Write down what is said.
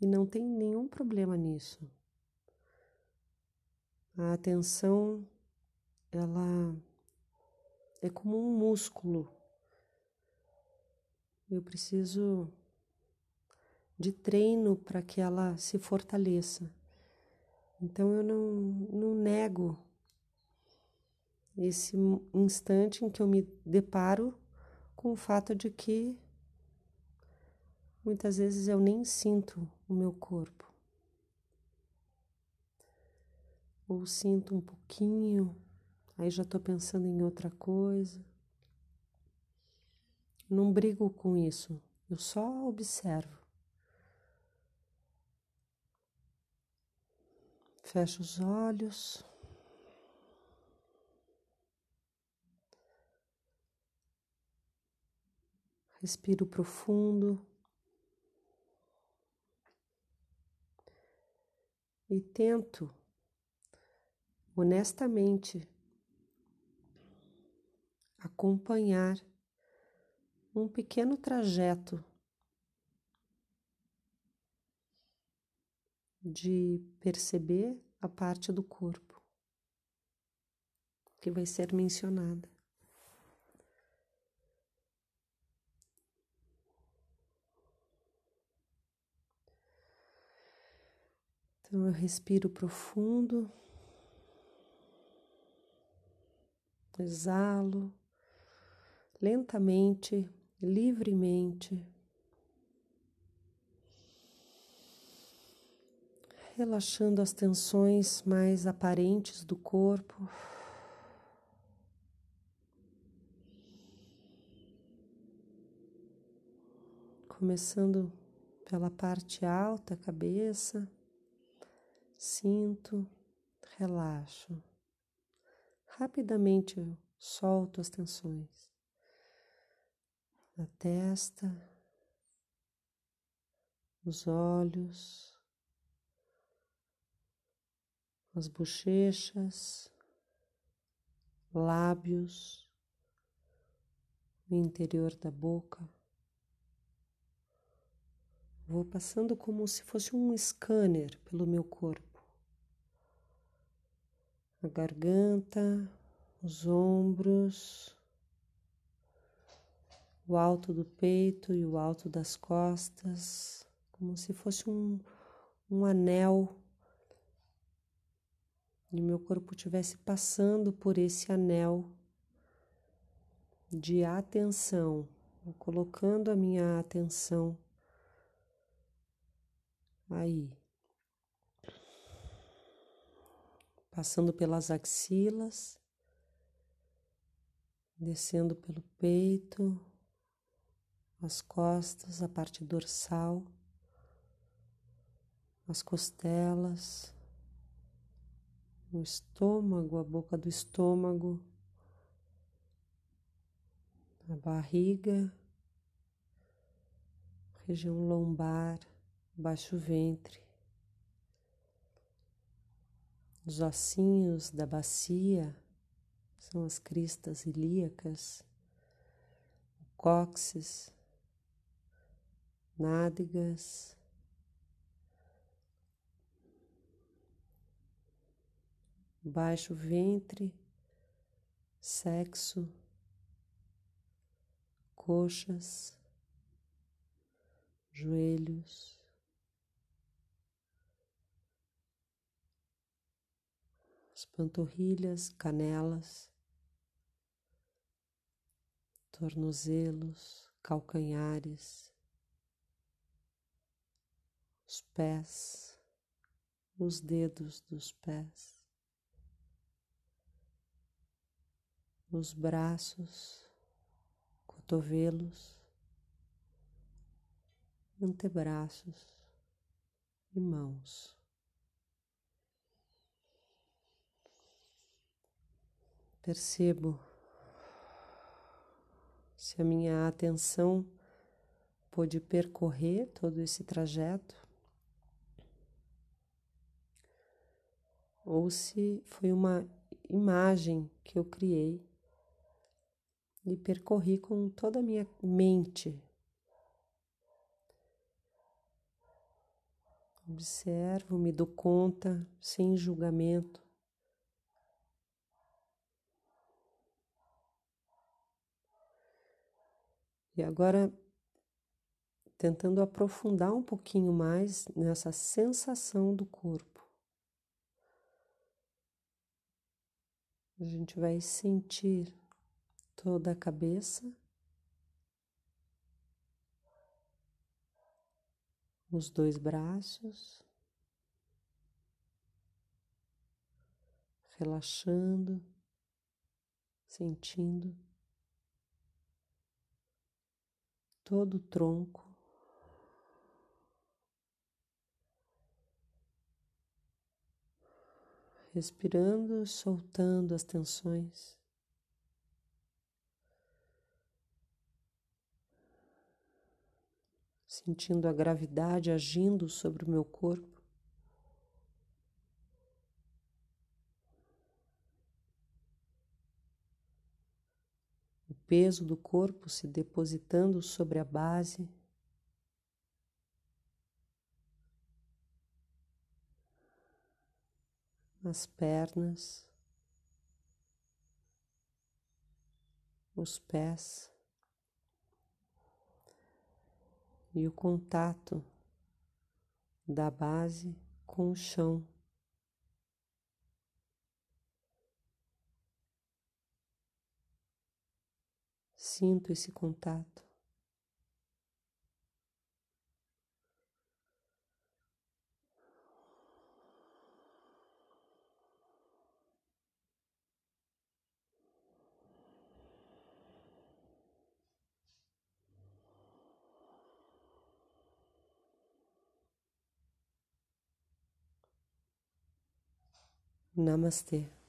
E não tem nenhum problema nisso. A atenção, ela é como um músculo. Eu preciso de treino para que ela se fortaleça. Então eu não, não nego esse instante em que eu me deparo com o fato de que muitas vezes eu nem sinto o meu corpo. Ou sinto um pouquinho, aí já estou pensando em outra coisa. Não brigo com isso, eu só observo. Fecho os olhos. Respiro profundo. E tento honestamente acompanhar um pequeno trajeto de perceber a parte do corpo que vai ser mencionada. Então eu respiro profundo, exalo lentamente, livremente, relaxando as tensões mais aparentes do corpo. Começando pela parte alta, cabeça. Sinto, relaxo. Rapidamente eu solto as tensões. Na testa, os olhos, as bochechas, lábios, o interior da boca. Vou passando como se fosse um scanner pelo meu corpo a garganta, os ombros, o alto do peito e o alto das costas, como se fosse um, um anel e meu corpo estivesse passando por esse anel de atenção, colocando a minha atenção aí. Passando pelas axilas, descendo pelo peito, as costas, a parte dorsal, as costelas, o estômago, a boca do estômago, a barriga, região lombar, baixo ventre os ossinhos da bacia são as cristas ilíacas, o cóccix, nádegas, baixo ventre, sexo, coxas, joelhos. Panturrilhas, canelas, tornozelos, calcanhares, os pés, os dedos dos pés, os braços, cotovelos, antebraços e mãos. Percebo se a minha atenção pôde percorrer todo esse trajeto ou se foi uma imagem que eu criei e percorri com toda a minha mente. Observo, me dou conta, sem julgamento. E agora, tentando aprofundar um pouquinho mais nessa sensação do corpo. A gente vai sentir toda a cabeça, os dois braços, relaxando, sentindo todo o tronco. Respirando, soltando as tensões. sentindo a gravidade agindo sobre o meu corpo. O peso do corpo se depositando sobre a base. As pernas, os pés. e o contato da base com o chão. Sinto esse contato. Namastê.